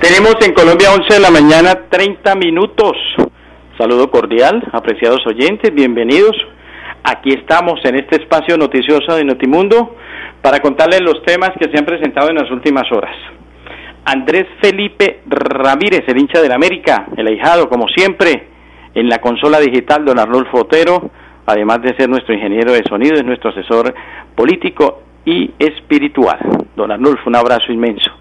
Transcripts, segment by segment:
Tenemos en Colombia 11 de la mañana 30 minutos. Saludo cordial, apreciados oyentes, bienvenidos. Aquí estamos en este espacio noticioso de Notimundo para contarles los temas que se han presentado en las últimas horas. Andrés Felipe Ramírez, el hincha del América, el ahijado, como siempre, en la consola digital, don Arnulfo Otero, además de ser nuestro ingeniero de sonido, es nuestro asesor político y espiritual. Don Arnulfo, un abrazo inmenso.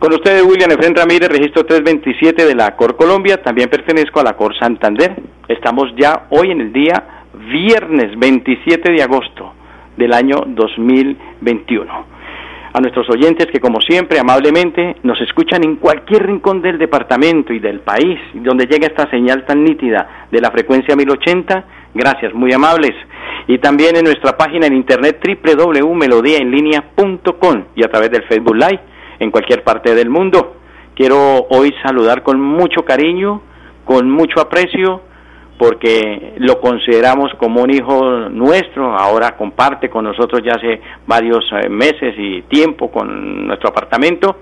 Con ustedes, William Efren Ramírez, registro 327 de la Cor Colombia, también pertenezco a la Cor Santander. Estamos ya hoy en el día viernes 27 de agosto del año 2021. A nuestros oyentes que como siempre amablemente nos escuchan en cualquier rincón del departamento y del país, donde llega esta señal tan nítida de la frecuencia 1080, gracias, muy amables. Y también en nuestra página en internet www.melodiaenlinea.com y a través del Facebook Live en cualquier parte del mundo. Quiero hoy saludar con mucho cariño, con mucho aprecio, porque lo consideramos como un hijo nuestro, ahora comparte con nosotros ya hace varios eh, meses y tiempo con nuestro apartamento,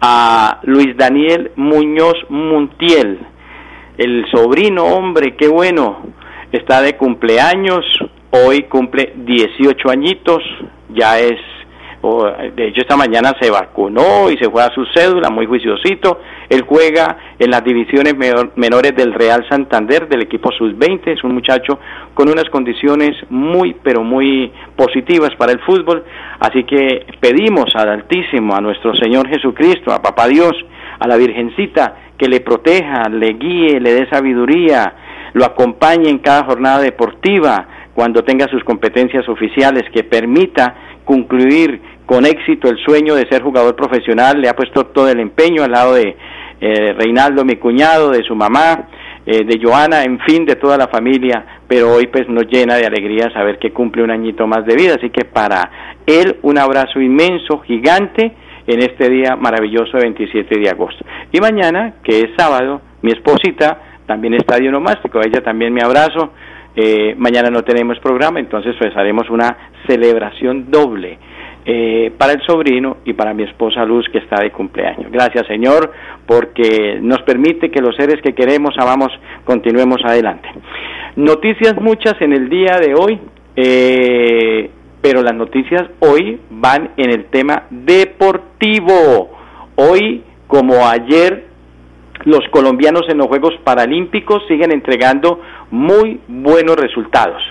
a Luis Daniel Muñoz Muntiel, el sobrino, hombre, qué bueno, está de cumpleaños, hoy cumple 18 añitos, ya es de hecho esta mañana se vacunó y se fue a su cédula, muy juiciosito. Él juega en las divisiones menores del Real Santander, del equipo sub-20, es un muchacho con unas condiciones muy, pero muy positivas para el fútbol. Así que pedimos al Altísimo, a nuestro Señor Jesucristo, a Papá Dios, a la Virgencita, que le proteja, le guíe, le dé sabiduría, lo acompañe en cada jornada deportiva, cuando tenga sus competencias oficiales, que permita concluir con éxito el sueño de ser jugador profesional, le ha puesto todo el empeño al lado de eh, Reinaldo, mi cuñado, de su mamá, eh, de Joana, en fin, de toda la familia, pero hoy pues nos llena de alegría saber que cumple un añito más de vida, así que para él un abrazo inmenso, gigante, en este día maravilloso de 27 de agosto. Y mañana, que es sábado, mi esposita también está de onomástico, ella también me abrazo, eh, mañana no tenemos programa, entonces pues haremos una celebración doble eh, para el sobrino y para mi esposa Luz que está de cumpleaños. Gracias Señor porque nos permite que los seres que queremos, amamos, continuemos adelante. Noticias muchas en el día de hoy, eh, pero las noticias hoy van en el tema deportivo. Hoy, como ayer, los colombianos en los Juegos Paralímpicos siguen entregando muy buenos resultados.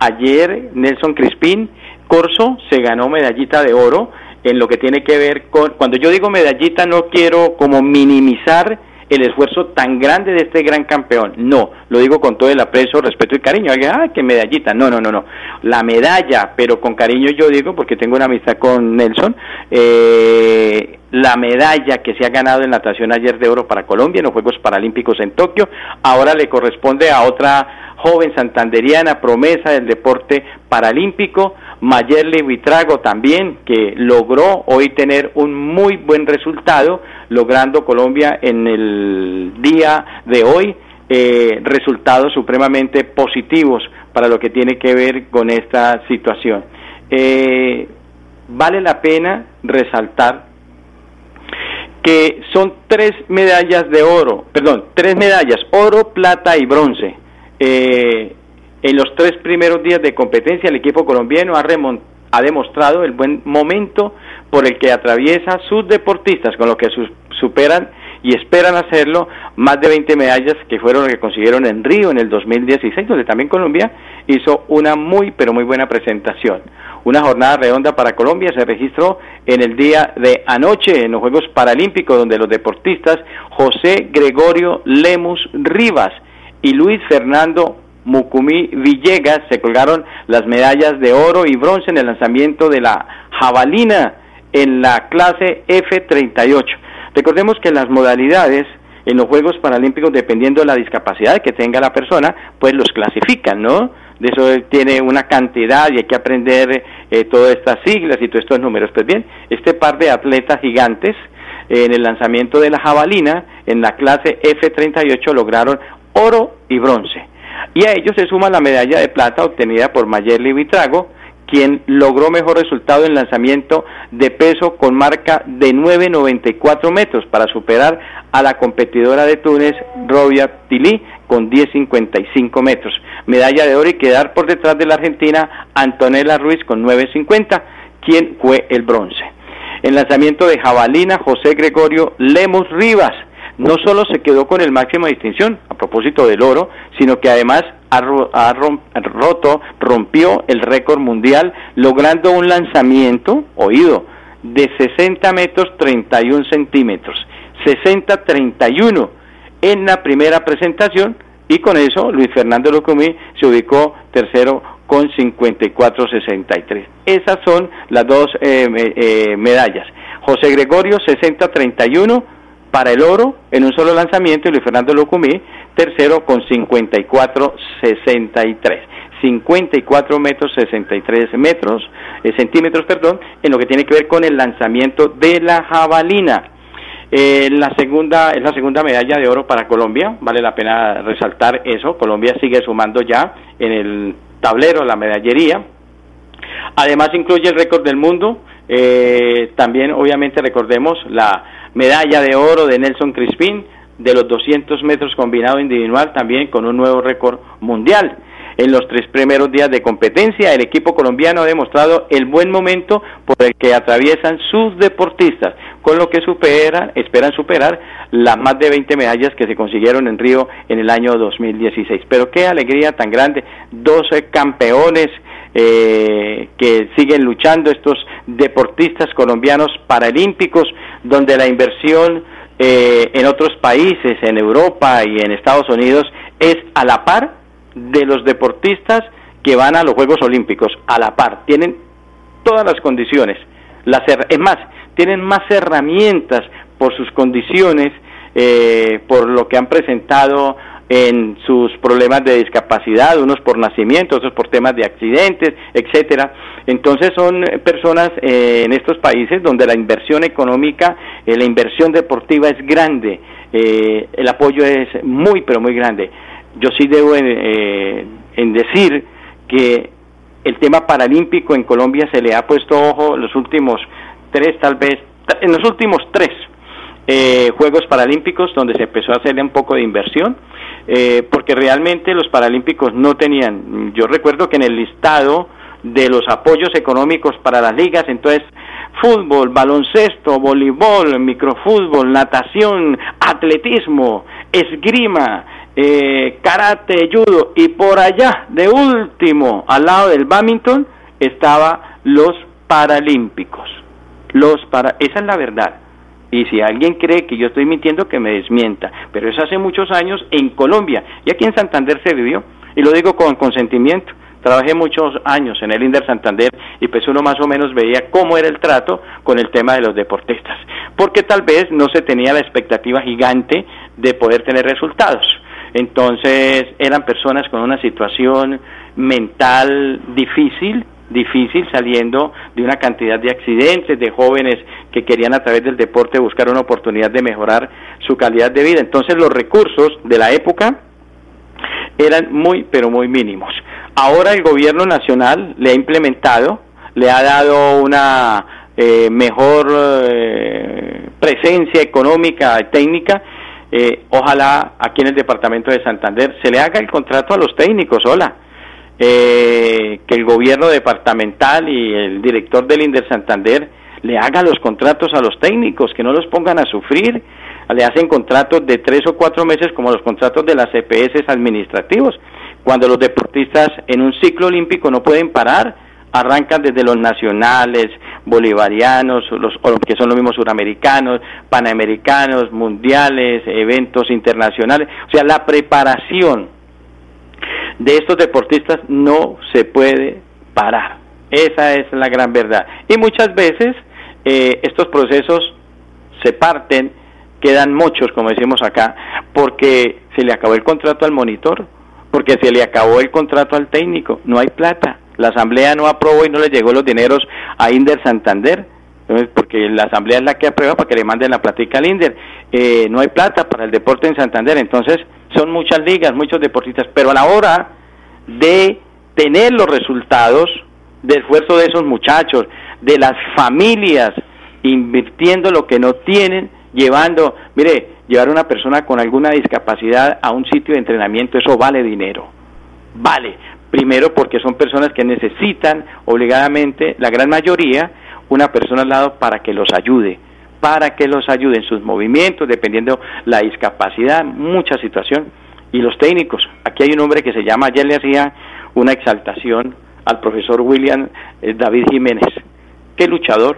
Ayer Nelson Crispín Corso se ganó medallita de oro en lo que tiene que ver con, cuando yo digo medallita no quiero como minimizar el esfuerzo tan grande de este gran campeón. No, lo digo con todo el aprecio, respeto y cariño. Ah, qué medallita. No, no, no, no. La medalla, pero con cariño yo digo, porque tengo una amistad con Nelson, eh, la medalla que se ha ganado en natación ayer de oro para Colombia en los Juegos Paralímpicos en Tokio, ahora le corresponde a otra joven santanderiana, promesa del deporte paralímpico, Mayerly Vitrago también, que logró hoy tener un muy buen resultado, logrando Colombia en el día de hoy eh, resultados supremamente positivos para lo que tiene que ver con esta situación. Eh, vale la pena resaltar que son tres medallas de oro, perdón, tres medallas, oro, plata y bronce. Eh, en los tres primeros días de competencia el equipo colombiano ha, ha demostrado el buen momento por el que atraviesa sus deportistas, con lo que superan y esperan hacerlo más de 20 medallas que fueron las que consiguieron en Río en el 2016, donde también Colombia hizo una muy pero muy buena presentación. Una jornada redonda para Colombia se registró en el día de anoche en los Juegos Paralímpicos, donde los deportistas José Gregorio Lemus Rivas y Luis Fernando Mucumí Villegas se colgaron las medallas de oro y bronce en el lanzamiento de la jabalina en la clase F38. Recordemos que las modalidades en los Juegos Paralímpicos, dependiendo de la discapacidad que tenga la persona, pues los clasifican, ¿no? De eso tiene una cantidad y hay que aprender eh, todas estas siglas y todos estos números. Pues bien, este par de atletas gigantes eh, en el lanzamiento de la jabalina en la clase F38 lograron oro y bronce. Y a ellos se suma la medalla de plata obtenida por Mayerly Vitrago, quien logró mejor resultado en lanzamiento de peso con marca de 9.94 metros para superar a la competidora de Túnez, Robia Tilly, con 10.55 metros. Medalla de oro y quedar por detrás de la argentina Antonella Ruiz con 9.50, quien fue el bronce. En lanzamiento de jabalina, José Gregorio Lemos Rivas no solo se quedó con el máximo de distinción, a propósito del oro, sino que además ha, roto, rompió el récord mundial, logrando un lanzamiento, oído, de 60 metros 31 centímetros, 60-31 en la primera presentación, y con eso Luis Fernando Locumí se ubicó tercero con 54-63. Esas son las dos eh, eh, medallas. José Gregorio 60-31 para el oro en un solo lanzamiento y Luis Fernando Locumí tercero con 54-63. 54 metros 63 metros, eh, centímetros, perdón, en lo que tiene que ver con el lanzamiento de la jabalina. Eh, la segunda es la segunda medalla de oro para Colombia, vale la pena resaltar eso. Colombia sigue sumando ya en el tablero la medallería. Además incluye el récord del mundo. Eh, también obviamente recordemos la medalla de oro de Nelson Crispín de los 200 metros combinado individual también con un nuevo récord mundial. En los tres primeros días de competencia, el equipo colombiano ha demostrado el buen momento por el que atraviesan sus deportistas, con lo que superan, esperan superar las más de 20 medallas que se consiguieron en Río en el año 2016. Pero qué alegría tan grande, 12 campeones eh, que siguen luchando, estos deportistas colombianos paralímpicos, donde la inversión eh, en otros países, en Europa y en Estados Unidos, es a la par de los deportistas que van a los Juegos Olímpicos, a la par. Tienen todas las condiciones. Las, es más, tienen más herramientas por sus condiciones, eh, por lo que han presentado en sus problemas de discapacidad, unos por nacimiento, otros por temas de accidentes, etcétera. Entonces son personas eh, en estos países donde la inversión económica, eh, la inversión deportiva es grande, eh, el apoyo es muy pero muy grande. Yo sí debo en decir que el tema paralímpico en Colombia se le ha puesto ojo los últimos tres, tal vez, en los últimos tres Juegos Paralímpicos donde se empezó a hacerle un poco de inversión eh, porque realmente los Paralímpicos no tenían, yo recuerdo que en el listado de los apoyos económicos para las ligas, entonces fútbol, baloncesto, voleibol, microfútbol, natación, atletismo, esgrima, eh, karate, judo y por allá, de último, al lado del badminton, estaba los Paralímpicos. Los para, esa es la verdad. Y si alguien cree que yo estoy mintiendo, que me desmienta. Pero eso hace muchos años en Colombia y aquí en Santander se vivió. Y lo digo con consentimiento. Trabajé muchos años en el Inder Santander y pues uno más o menos veía cómo era el trato con el tema de los deportistas. Porque tal vez no se tenía la expectativa gigante de poder tener resultados. Entonces eran personas con una situación mental difícil, difícil saliendo de una cantidad de accidentes, de jóvenes que querían a través del deporte buscar una oportunidad de mejorar su calidad de vida. Entonces los recursos de la época eran muy, pero muy mínimos. Ahora el gobierno nacional le ha implementado, le ha dado una eh, mejor eh, presencia económica y técnica. Eh, ojalá aquí en el departamento de Santander se le haga el contrato a los técnicos, hola eh, que el gobierno departamental y el director del Inder Santander le haga los contratos a los técnicos, que no los pongan a sufrir, le hacen contratos de tres o cuatro meses como los contratos de las EPS administrativos, cuando los deportistas en un ciclo olímpico no pueden parar, arrancan desde los nacionales, bolivarianos, los que son los mismos suramericanos, panamericanos, mundiales, eventos internacionales, o sea, la preparación de estos deportistas no se puede parar. Esa es la gran verdad. Y muchas veces eh, estos procesos se parten quedan muchos, como decimos acá, porque se le acabó el contrato al monitor, porque se le acabó el contrato al técnico, no hay plata. La asamblea no aprobó y no le llegó los dineros a Inder Santander, porque la asamblea es la que aprueba para que le manden la platica al Inder. Eh, no hay plata para el deporte en Santander, entonces son muchas ligas, muchos deportistas, pero a la hora de tener los resultados del esfuerzo de esos muchachos, de las familias invirtiendo lo que no tienen, llevando, mire, llevar a una persona con alguna discapacidad a un sitio de entrenamiento, eso vale dinero. Vale. Primero porque son personas que necesitan obligadamente, la gran mayoría, una persona al lado para que los ayude, para que los ayude en sus movimientos, dependiendo la discapacidad, mucha situación. Y los técnicos, aquí hay un hombre que se llama, ayer le hacía una exaltación al profesor William eh, David Jiménez. Qué luchador.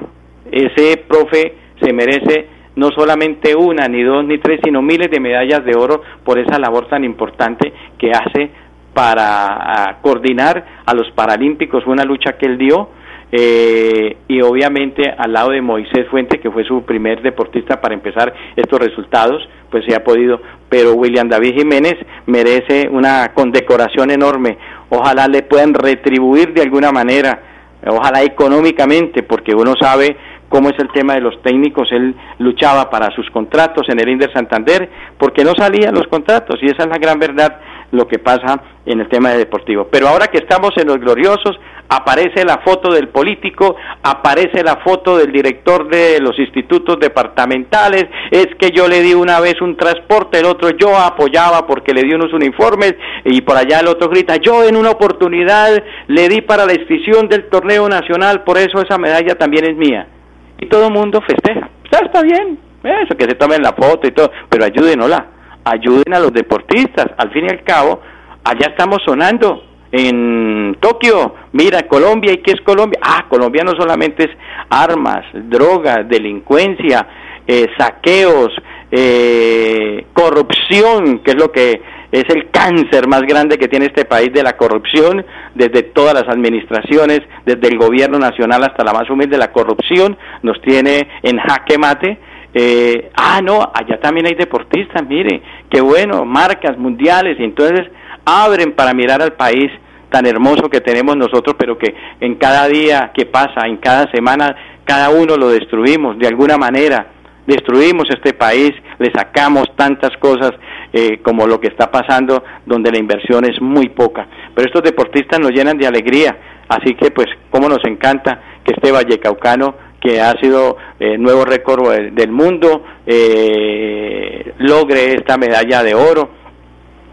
Ese profe se merece no solamente una, ni dos, ni tres, sino miles de medallas de oro por esa labor tan importante que hace para coordinar a los Paralímpicos, una lucha que él dio, eh, y obviamente al lado de Moisés Fuente, que fue su primer deportista para empezar estos resultados, pues se ha podido, pero William David Jiménez merece una condecoración enorme, ojalá le puedan retribuir de alguna manera, ojalá económicamente, porque uno sabe cómo es el tema de los técnicos. Él luchaba para sus contratos en el Inder Santander porque no salían los contratos y esa es la gran verdad lo que pasa en el tema de deportivo. Pero ahora que estamos en los gloriosos, aparece la foto del político, aparece la foto del director de los institutos departamentales, es que yo le di una vez un transporte, el otro yo apoyaba porque le di unos uniformes y por allá el otro grita, yo en una oportunidad le di para la extinción del torneo nacional, por eso esa medalla también es mía y todo el mundo festeja. Ya está bien, eso, que se tomen la foto y todo, pero ayúdenosla, ayuden a los deportistas. Al fin y al cabo, allá estamos sonando en Tokio, mira, Colombia, ¿y qué es Colombia? Ah, Colombia no solamente es armas, drogas, delincuencia, eh, saqueos, eh, corrupción, que es lo que es el cáncer más grande que tiene este país de la corrupción, desde todas las administraciones, desde el gobierno nacional hasta la más humilde, la corrupción nos tiene en jaque mate. Eh, ah, no, allá también hay deportistas, mire, qué bueno, marcas mundiales, y entonces abren para mirar al país tan hermoso que tenemos nosotros, pero que en cada día que pasa, en cada semana, cada uno lo destruimos de alguna manera destruimos este país, le sacamos tantas cosas eh, como lo que está pasando, donde la inversión es muy poca. Pero estos deportistas nos llenan de alegría, así que pues cómo nos encanta que este Vallecaucano, que ha sido eh, nuevo récord del mundo, eh, logre esta medalla de oro.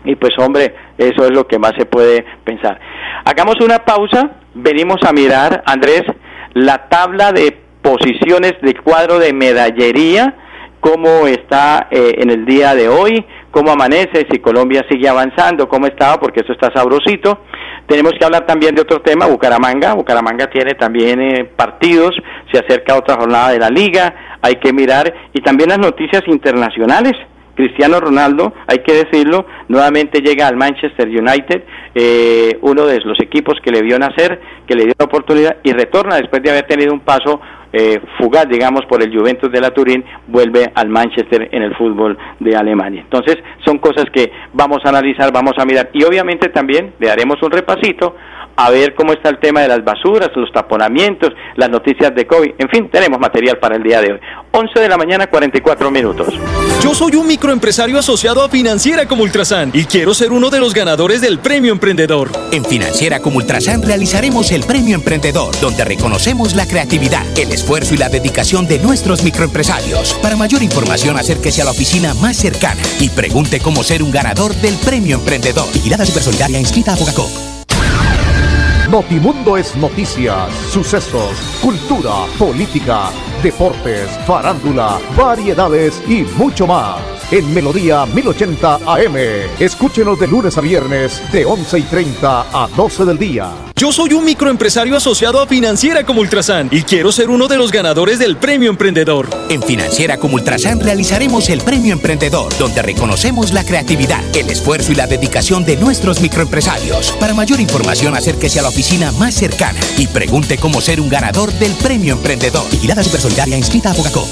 Y pues hombre, eso es lo que más se puede pensar. Hagamos una pausa, venimos a mirar, Andrés, la tabla de posiciones del cuadro de medallería, cómo está eh, en el día de hoy, cómo amanece, si Colombia sigue avanzando, cómo estaba, porque eso está sabrosito. Tenemos que hablar también de otro tema, Bucaramanga. Bucaramanga tiene también eh, partidos, se acerca otra jornada de la liga, hay que mirar, y también las noticias internacionales. Cristiano Ronaldo, hay que decirlo, nuevamente llega al Manchester United, eh, uno de los equipos que le vio nacer, que le dio la oportunidad y retorna después de haber tenido un paso eh, fugaz, digamos, por el Juventus de la Turín, vuelve al Manchester en el fútbol de Alemania. Entonces, son cosas que vamos a analizar, vamos a mirar y obviamente también le daremos un repasito a ver cómo está el tema de las basuras, los taponamientos, las noticias de COVID. En fin, tenemos material para el día de hoy. 11 de la mañana, 44 minutos. Yo soy un microempresario asociado a Financiera como Ultrasan y quiero ser uno de los ganadores del Premio Emprendedor. En Financiera como Ultrasan realizaremos el Premio Emprendedor, donde reconocemos la creatividad, el esfuerzo y la dedicación de nuestros microempresarios. Para mayor información, acérquese a la oficina más cercana y pregunte cómo ser un ganador del Premio Emprendedor. Vigilada Supersolidaria inscrita a Bogacó. Notimundo es noticias, sucesos, cultura, política, deportes, farándula, variedades y mucho más. En Melodía 1080 AM. Escúchenos de lunes a viernes de 11 y 30 a 12 del día. Yo soy un microempresario asociado a Financiera como Ultrasan y quiero ser uno de los ganadores del Premio Emprendedor. En Financiera como Ultrasan realizaremos el Premio Emprendedor, donde reconocemos la creatividad, el esfuerzo y la dedicación de nuestros microempresarios. Para mayor información, acérquese a la oficina más cercana y pregunte cómo ser un ganador del Premio Emprendedor. Vigilada Supersolidaria inscrita a Bogacó.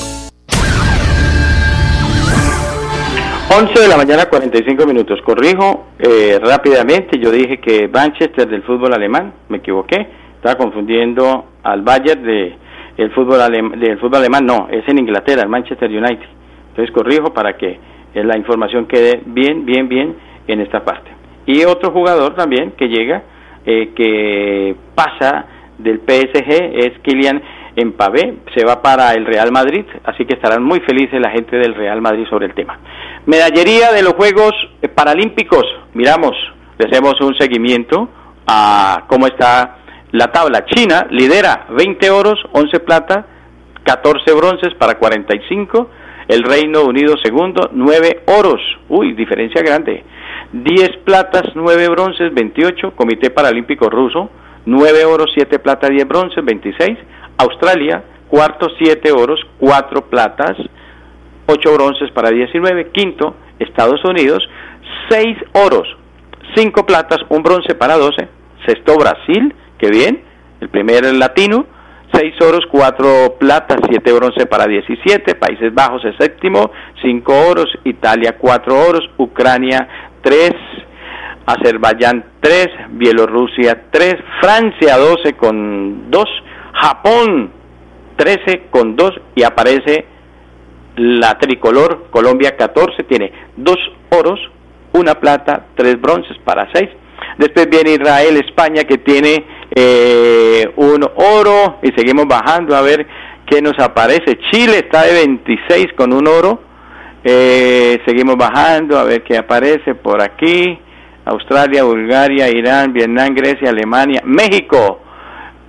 11 de la mañana, 45 minutos. Corrijo eh, rápidamente. Yo dije que Manchester del fútbol alemán, me equivoqué. Estaba confundiendo al Bayern de, el fútbol del fútbol alemán. No, es en Inglaterra, el Manchester United. Entonces corrijo para que eh, la información quede bien, bien, bien en esta parte. Y otro jugador también que llega, eh, que pasa del PSG, es Kylian en Pavé, se va para el Real Madrid, así que estarán muy felices la gente del Real Madrid sobre el tema. Medallería de los Juegos Paralímpicos, miramos, le hacemos un seguimiento a cómo está la tabla. China lidera 20 oros, 11 plata, 14 bronces para 45. El Reino Unido segundo, 9 oros. Uy, diferencia grande. 10 platas, 9 bronces, 28. Comité Paralímpico Ruso, 9 oros, 7 plata, 10 bronces, 26. Australia, cuarto, siete oros, cuatro platas, ocho bronces para 19. Quinto, Estados Unidos, seis oros, cinco platas, un bronce para 12. Sexto, Brasil, que bien, el primer latino, seis oros, cuatro platas, siete bronce para 17. Países Bajos, el séptimo, cinco oros. Italia, cuatro oros. Ucrania, tres. Azerbaiyán 3, Bielorrusia 3, Francia 12 con 2, Japón 13 con 2 y aparece la tricolor Colombia 14, tiene dos oros, una plata, tres bronces para 6. Después viene Israel, España que tiene eh, un oro y seguimos bajando a ver qué nos aparece. Chile está de 26 con un oro. Eh, seguimos bajando a ver qué aparece por aquí. Australia, Bulgaria, Irán, Vietnam, Grecia, Alemania, México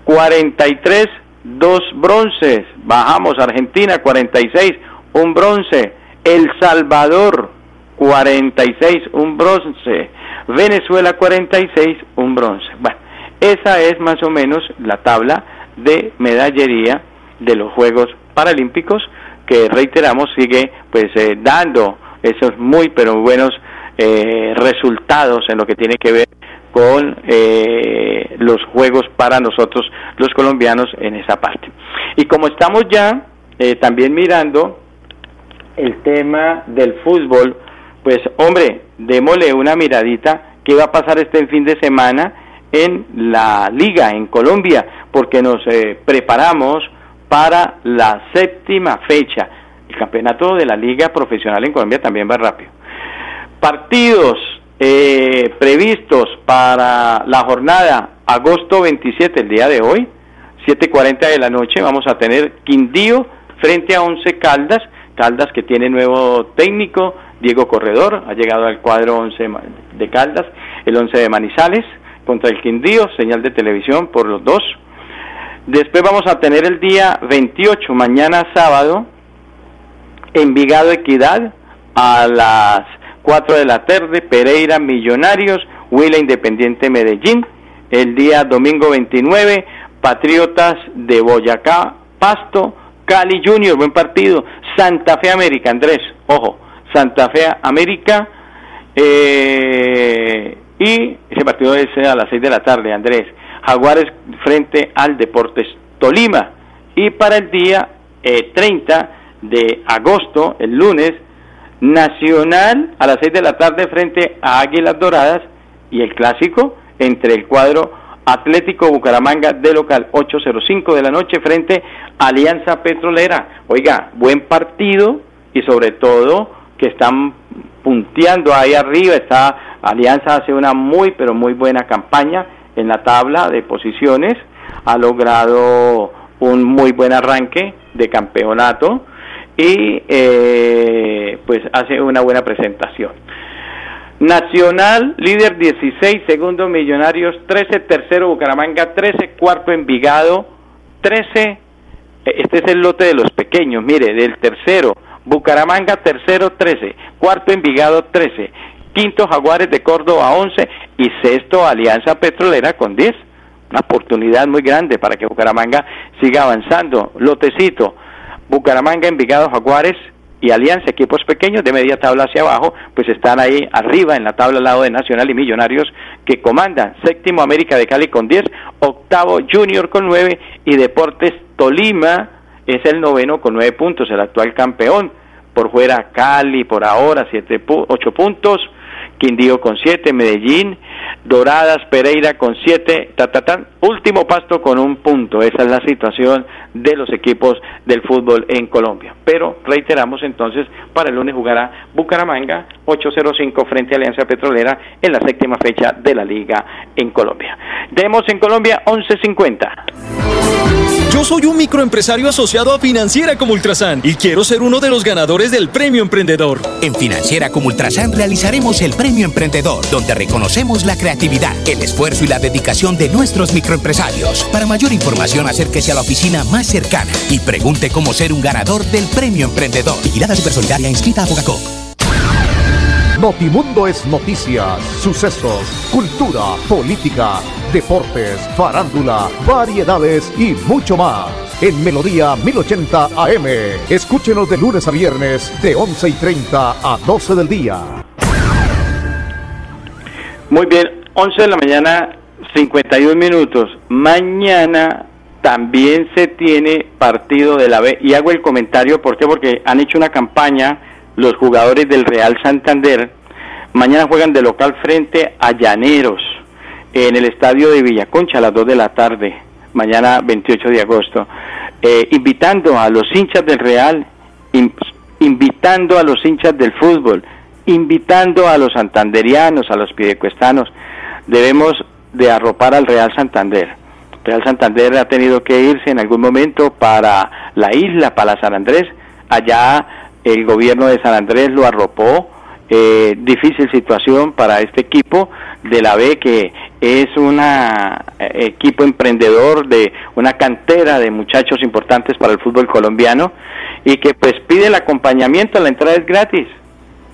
43, dos bronces. Bajamos Argentina 46, un bronce. El Salvador 46, un bronce. Venezuela 46, un bronce. Bueno, esa es más o menos la tabla de medallería de los Juegos Paralímpicos que reiteramos sigue pues eh, dando esos muy pero buenos eh, resultados en lo que tiene que ver con eh, los juegos para nosotros los colombianos en esa parte. Y como estamos ya eh, también mirando el tema del fútbol, pues hombre, démosle una miradita qué va a pasar este fin de semana en la liga en Colombia, porque nos eh, preparamos para la séptima fecha. El campeonato de la liga profesional en Colombia también va rápido. Partidos eh, previstos para la jornada agosto 27, el día de hoy, 7.40 de la noche, vamos a tener Quindío frente a Once Caldas, Caldas que tiene nuevo técnico, Diego Corredor, ha llegado al cuadro 11 de Caldas, el 11 de Manizales contra el Quindío, señal de televisión por los dos. Después vamos a tener el día 28, mañana sábado, Envigado Equidad, a las 4 de la tarde, Pereira Millonarios, Huila Independiente Medellín. El día domingo 29, Patriotas de Boyacá, Pasto, Cali Junior, buen partido. Santa Fe América, Andrés, ojo, Santa Fe América. Eh, y ese partido es a las 6 de la tarde, Andrés. Jaguares frente al Deportes Tolima. Y para el día 30 eh, de agosto, el lunes, Nacional a las 6 de la tarde frente a Águilas Doradas y el clásico entre el cuadro Atlético Bucaramanga de local 8.05 de la noche frente a Alianza Petrolera. Oiga, buen partido y sobre todo que están punteando ahí arriba. Está Alianza hace una muy pero muy buena campaña en la tabla de posiciones. Ha logrado un muy buen arranque de campeonato y eh, pues hace una buena presentación. Nacional, líder 16, segundo Millonarios 13, tercero Bucaramanga 13, cuarto Envigado 13, eh, este es el lote de los pequeños, mire, del tercero, Bucaramanga tercero 13, cuarto Envigado 13, quinto Jaguares de Córdoba 11 y sexto Alianza Petrolera con 10. Una oportunidad muy grande para que Bucaramanga siga avanzando. Lotecito, Bucaramanga, Envigado, Jaguares y Alianza, equipos pequeños de media tabla hacia abajo, pues están ahí arriba en la tabla al lado de Nacional y Millonarios que comandan. Séptimo América de Cali con 10, octavo Junior con 9 y Deportes Tolima es el noveno con 9 puntos, el actual campeón. por fuera Cali por ahora, siete, ocho puntos, Quindío con siete, Medellín, Doradas, Pereira con siete, tatatán, último pasto con un punto. Esa es la situación de los equipos del fútbol en Colombia. Pero reiteramos entonces, para el lunes jugará Bucaramanga 805 frente a Alianza Petrolera en la séptima fecha de la liga en Colombia. Tenemos en Colombia 1150. Yo soy un microempresario asociado a Financiera como Ultrasan y quiero ser uno de los ganadores del Premio Emprendedor. En Financiera como Ultrasan realizaremos el Premio Emprendedor, donde reconocemos la creatividad, el esfuerzo y la dedicación de nuestros microempresarios. Para mayor información, acérquese a la oficina más cercana y pregunte cómo ser un ganador del Premio Emprendedor. Vigilada Supersolidaria inscrita a Bogacó. Notimundo es noticias, sucesos, cultura, política deportes, farándula, variedades y mucho más. En Melodía 1080 AM. Escúchenos de lunes a viernes de 11 y 30 a 12 del día. Muy bien, 11 de la mañana, 51 minutos. Mañana también se tiene partido de la B. Y hago el comentario, ¿por qué? Porque han hecho una campaña los jugadores del Real Santander. Mañana juegan de local frente a Llaneros en el estadio de Villaconcha a las 2 de la tarde, mañana 28 de agosto, eh, invitando a los hinchas del Real, invitando a los hinchas del fútbol, invitando a los santanderianos, a los pidecuestanos, debemos de arropar al Real Santander. Real Santander ha tenido que irse en algún momento para la isla, para San Andrés. Allá el gobierno de San Andrés lo arropó. Eh, difícil situación para este equipo de la B que es un eh, equipo emprendedor de una cantera de muchachos importantes para el fútbol colombiano y que pues pide el acompañamiento, la entrada es gratis.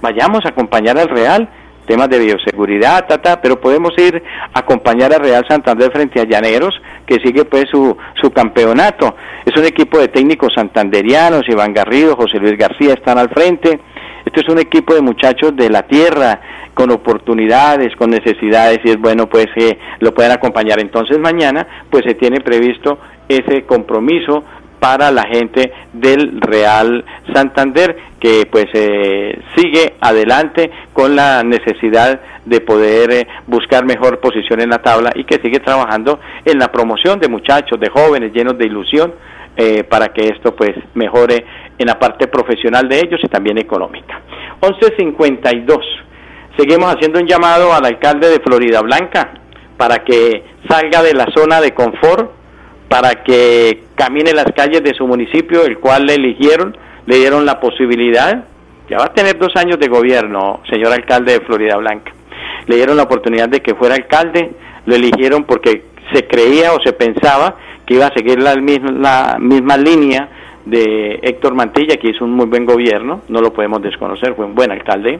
Vayamos a acompañar al Real, temas de bioseguridad, tata, pero podemos ir a acompañar al Real Santander frente a Llaneros, que sigue pues su, su campeonato. Es un equipo de técnicos santanderianos, Iván Garrido, José Luis García están al frente. Esto es un equipo de muchachos de la tierra, con oportunidades, con necesidades y es bueno pues que lo puedan acompañar. Entonces mañana pues se tiene previsto ese compromiso para la gente del Real Santander que pues eh, sigue adelante con la necesidad de poder eh, buscar mejor posición en la tabla y que sigue trabajando en la promoción de muchachos, de jóvenes llenos de ilusión eh, para que esto pues mejore en la parte profesional de ellos y también económica. 1152 Seguimos haciendo un llamado al alcalde de Florida Blanca para que salga de la zona de confort, para que camine las calles de su municipio, el cual le eligieron, le dieron la posibilidad, ya va a tener dos años de gobierno, señor alcalde de Florida Blanca, le dieron la oportunidad de que fuera alcalde, lo eligieron porque se creía o se pensaba que iba a seguir la misma, la misma línea de Héctor Mantilla, que hizo un muy buen gobierno, no lo podemos desconocer, fue un buen alcalde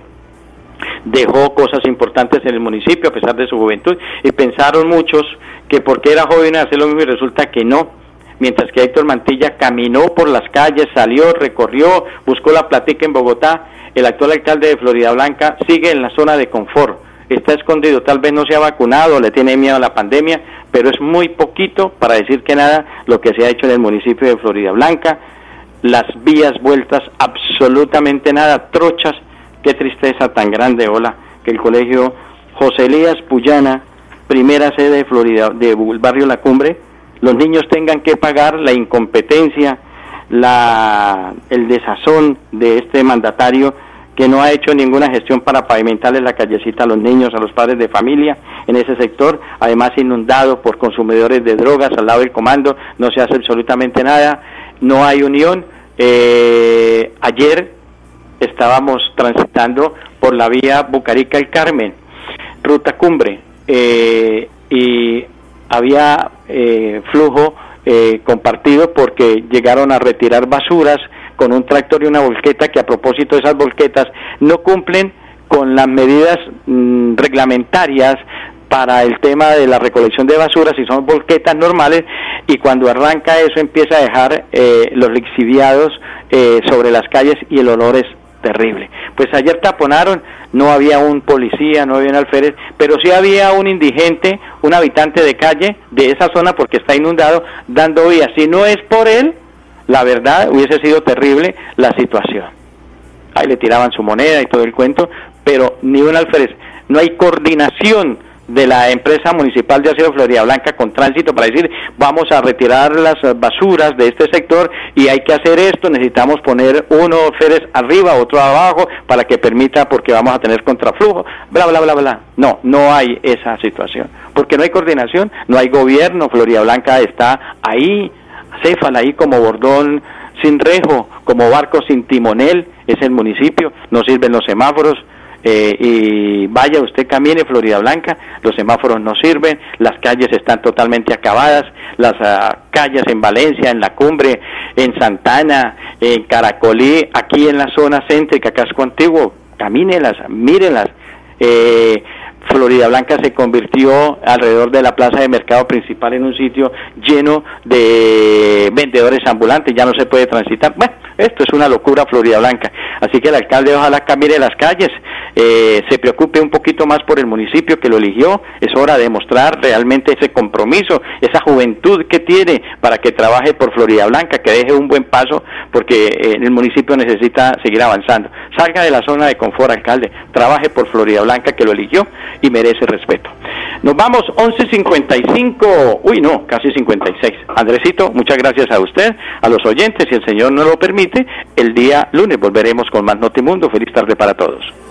dejó cosas importantes en el municipio a pesar de su juventud y pensaron muchos que porque era joven hacer lo mismo y resulta que no. Mientras que Héctor Mantilla caminó por las calles, salió, recorrió, buscó la platica en Bogotá, el actual alcalde de Florida Blanca sigue en la zona de confort. Está escondido, tal vez no se ha vacunado, le tiene miedo a la pandemia, pero es muy poquito para decir que nada lo que se ha hecho en el municipio de Florida Blanca. Las vías vueltas, absolutamente nada, trochas, Qué tristeza tan grande, hola, que el colegio José Elías Puyana, primera sede de Florida, de barrio La Cumbre, los niños tengan que pagar la incompetencia, la, el desazón de este mandatario que no ha hecho ninguna gestión para pavimentarle la callecita a los niños, a los padres de familia en ese sector, además inundado por consumidores de drogas al lado del comando, no se hace absolutamente nada, no hay unión. Eh, ayer estábamos transitando por la vía Bucarica el Carmen, ruta cumbre, eh, y había eh, flujo eh, compartido porque llegaron a retirar basuras con un tractor y una volqueta que a propósito de esas volquetas no cumplen con las medidas mm, reglamentarias para el tema de la recolección de basuras si son volquetas normales y cuando arranca eso empieza a dejar los lixiviados sobre las calles y el olor es terrible. Pues ayer taponaron, no había un policía, no había un alférez, pero sí había un indigente, un habitante de calle de esa zona porque está inundado, dando vías. Si no es por él, la verdad hubiese sido terrible la situación. ahí le tiraban su moneda y todo el cuento, pero ni un alférez, no hay coordinación de la empresa municipal de Acero Florida Blanca con tránsito para decir vamos a retirar las basuras de este sector y hay que hacer esto, necesitamos poner uno Férez arriba, otro abajo para que permita porque vamos a tener contraflujo, bla bla bla bla. No, no hay esa situación, porque no hay coordinación, no hay gobierno, Florida Blanca está ahí, céfala ahí como bordón sin rejo, como barco sin timonel, es el municipio, no sirven los semáforos, eh, y vaya usted camine Florida Blanca, los semáforos no sirven, las calles están totalmente acabadas, las ah, calles en Valencia, en la cumbre, en Santana, en Caracolí, aquí en la zona céntrica, casco antiguo, camínelas, mírenlas. Eh, Florida Blanca se convirtió alrededor de la plaza de mercado principal en un sitio lleno de vendedores ambulantes, ya no se puede transitar. Bueno, esto es una locura Florida Blanca. Así que el alcalde ojalá cambie las calles, eh, se preocupe un poquito más por el municipio que lo eligió. Es hora de mostrar realmente ese compromiso, esa juventud que tiene para que trabaje por Florida Blanca, que deje un buen paso porque eh, el municipio necesita seguir avanzando. Salga de la zona de confort, alcalde, trabaje por Florida Blanca que lo eligió y merece respeto. Nos vamos 11.55, uy no, casi 56. Andresito, muchas gracias a usted, a los oyentes, si el Señor no lo permite, el día lunes volveremos con más Notimundo. Feliz tarde para todos.